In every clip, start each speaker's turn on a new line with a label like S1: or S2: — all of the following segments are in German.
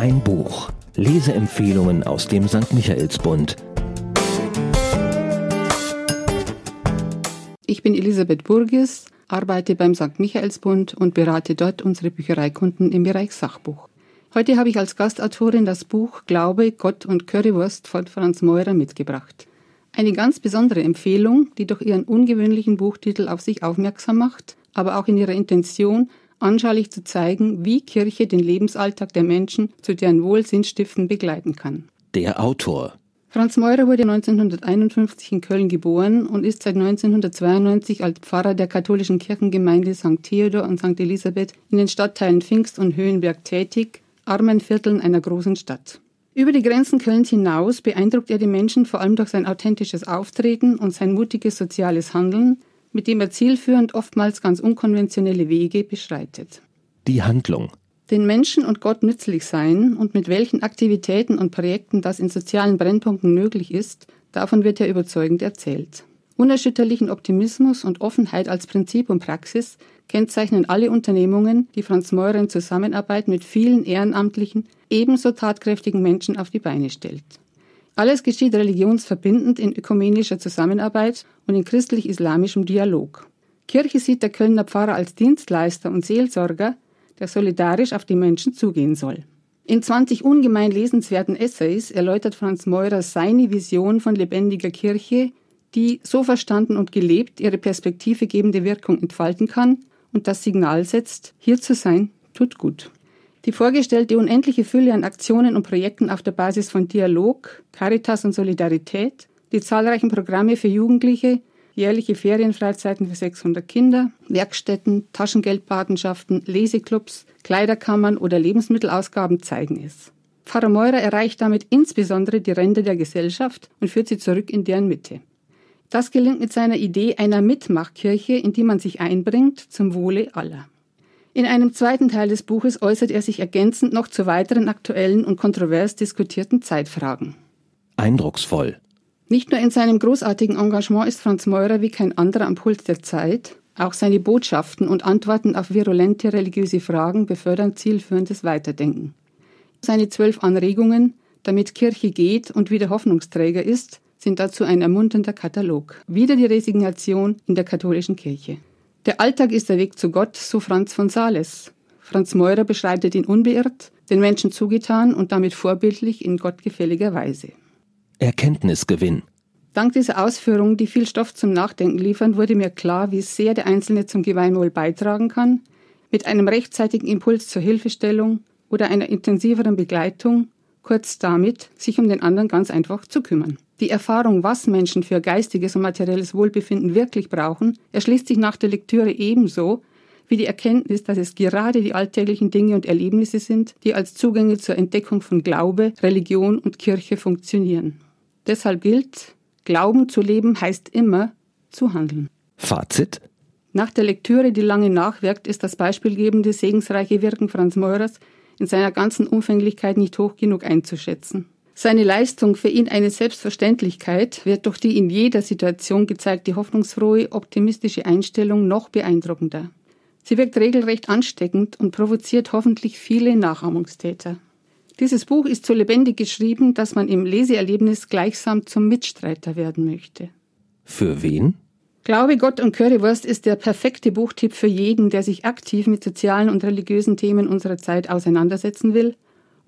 S1: Ein Buch. Leseempfehlungen aus dem St. Michaelsbund.
S2: Ich bin Elisabeth Burgis, arbeite beim St. Michaelsbund und berate dort unsere Büchereikunden im Bereich Sachbuch. Heute habe ich als Gastautorin das Buch Glaube, Gott und Currywurst von Franz Meurer mitgebracht. Eine ganz besondere Empfehlung, die durch ihren ungewöhnlichen Buchtitel auf sich aufmerksam macht, aber auch in ihrer Intention, anschaulich zu zeigen, wie Kirche den Lebensalltag der Menschen zu deren Wohl Sinnstiften begleiten kann.
S1: Der Autor
S2: Franz Meurer wurde 1951 in Köln geboren und ist seit 1992 als Pfarrer der katholischen Kirchengemeinde St. Theodor und St. Elisabeth in den Stadtteilen Pfingst und Höhenberg tätig, armen Vierteln einer großen Stadt. Über die Grenzen Kölns hinaus beeindruckt er die Menschen vor allem durch sein authentisches Auftreten und sein mutiges soziales Handeln, mit dem er zielführend oftmals ganz unkonventionelle Wege beschreitet.
S1: Die Handlung
S2: den Menschen und Gott nützlich sein und mit welchen Aktivitäten und Projekten das in sozialen Brennpunkten möglich ist, davon wird ja überzeugend erzählt. Unerschütterlichen Optimismus und Offenheit als Prinzip und Praxis kennzeichnen alle Unternehmungen, die Franz Meurer in Zusammenarbeit mit vielen ehrenamtlichen, ebenso tatkräftigen Menschen auf die Beine stellt. Alles geschieht religionsverbindend in ökumenischer Zusammenarbeit und in christlich-islamischem Dialog. Kirche sieht der Kölner Pfarrer als Dienstleister und Seelsorger, der solidarisch auf die Menschen zugehen soll. In 20 ungemein lesenswerten Essays erläutert Franz Meurer seine Vision von lebendiger Kirche, die so verstanden und gelebt ihre Perspektive gebende Wirkung entfalten kann und das Signal setzt, hier zu sein, tut gut. Die vorgestellte unendliche Fülle an Aktionen und Projekten auf der Basis von Dialog, Caritas und Solidarität, die zahlreichen Programme für Jugendliche, jährliche Ferienfreizeiten für 600 Kinder, Werkstätten, Taschengeldpatenschaften, Leseclubs, Kleiderkammern oder Lebensmittelausgaben zeigen es. Pfarrer Meurer erreicht damit insbesondere die Ränder der Gesellschaft und führt sie zurück in deren Mitte. Das gelingt mit seiner Idee einer Mitmachkirche, in die man sich einbringt, zum Wohle aller. In einem zweiten Teil des Buches äußert er sich ergänzend noch zu weiteren aktuellen und kontrovers diskutierten Zeitfragen.
S1: Eindrucksvoll.
S2: Nicht nur in seinem großartigen Engagement ist Franz Meurer wie kein anderer am Puls der Zeit, auch seine Botschaften und Antworten auf virulente religiöse Fragen befördern zielführendes Weiterdenken. Seine zwölf Anregungen, damit Kirche geht und wieder Hoffnungsträger ist, sind dazu ein ermunternder Katalog. Wieder die Resignation in der katholischen Kirche. Der Alltag ist der Weg zu Gott, so Franz von Sales. Franz Meurer beschreitet ihn unbeirrt, den Menschen zugetan und damit vorbildlich in gottgefälliger Weise.
S1: Erkenntnisgewinn.
S2: Dank dieser Ausführungen, die viel Stoff zum Nachdenken liefern, wurde mir klar, wie sehr der Einzelne zum Gemeinwohl beitragen kann, mit einem rechtzeitigen Impuls zur Hilfestellung oder einer intensiveren Begleitung, kurz damit, sich um den anderen ganz einfach zu kümmern. Die Erfahrung, was Menschen für geistiges und materielles Wohlbefinden wirklich brauchen, erschließt sich nach der Lektüre ebenso wie die Erkenntnis, dass es gerade die alltäglichen Dinge und Erlebnisse sind, die als Zugänge zur Entdeckung von Glaube, Religion und Kirche funktionieren. Deshalb gilt, Glauben zu leben heißt immer zu handeln.
S1: Fazit?
S2: Nach der Lektüre, die lange nachwirkt, ist das beispielgebende, segensreiche Wirken Franz Meurers in seiner ganzen Umfänglichkeit nicht hoch genug einzuschätzen. Seine Leistung, für ihn eine Selbstverständlichkeit, wird durch die in jeder Situation gezeigte hoffnungsfrohe, optimistische Einstellung noch beeindruckender. Sie wirkt regelrecht ansteckend und provoziert hoffentlich viele Nachahmungstäter. Dieses Buch ist so lebendig geschrieben, dass man im Leseerlebnis gleichsam zum Mitstreiter werden möchte.
S1: Für wen?
S2: Glaube Gott und Currywurst ist der perfekte Buchtipp für jeden, der sich aktiv mit sozialen und religiösen Themen unserer Zeit auseinandersetzen will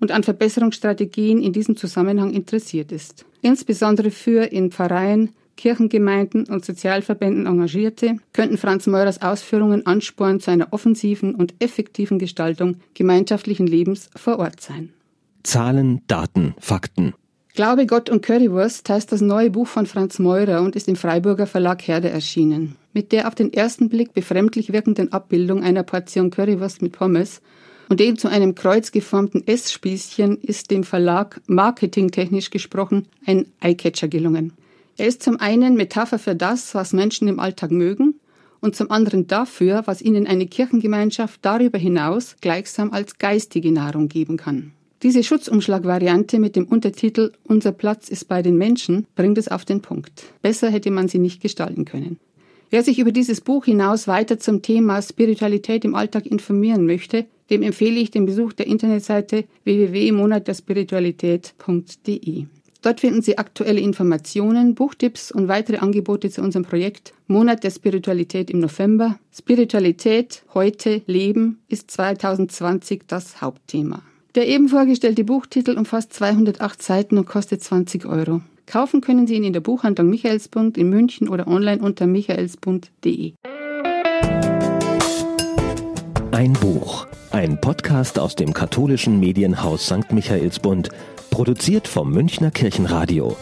S2: und an Verbesserungsstrategien in diesem Zusammenhang interessiert ist. Insbesondere für in Pfarreien, Kirchengemeinden und Sozialverbänden Engagierte könnten Franz Meurers Ausführungen Ansporn zu einer offensiven und effektiven Gestaltung gemeinschaftlichen Lebens vor Ort sein.
S1: Zahlen, Daten, Fakten.
S2: Glaube, Gott und Currywurst heißt das neue Buch von Franz Meurer und ist im Freiburger Verlag Herde erschienen. Mit der auf den ersten Blick befremdlich wirkenden Abbildung einer Portion Currywurst mit Pommes und dem zu einem Kreuz geformten Essspießchen ist dem Verlag marketingtechnisch gesprochen ein Eyecatcher gelungen. Er ist zum einen Metapher für das, was Menschen im Alltag mögen, und zum anderen dafür, was ihnen eine Kirchengemeinschaft darüber hinaus gleichsam als geistige Nahrung geben kann. Diese Schutzumschlagvariante mit dem Untertitel Unser Platz ist bei den Menschen bringt es auf den Punkt. Besser hätte man sie nicht gestalten können. Wer sich über dieses Buch hinaus weiter zum Thema Spiritualität im Alltag informieren möchte, dem empfehle ich den Besuch der Internetseite www.monatderspiritualität.de. Dort finden Sie aktuelle Informationen, Buchtipps und weitere Angebote zu unserem Projekt Monat der Spiritualität im November. Spiritualität, heute, Leben ist 2020 das Hauptthema. Der eben vorgestellte Buchtitel umfasst 208 Seiten und kostet 20 Euro. Kaufen können Sie ihn in der Buchhandlung Michaelsbund in München oder online unter michaelsbund.de.
S1: Ein Buch, ein Podcast aus dem katholischen Medienhaus St. Michaelsbund Produziert vom Münchner Kirchenradio.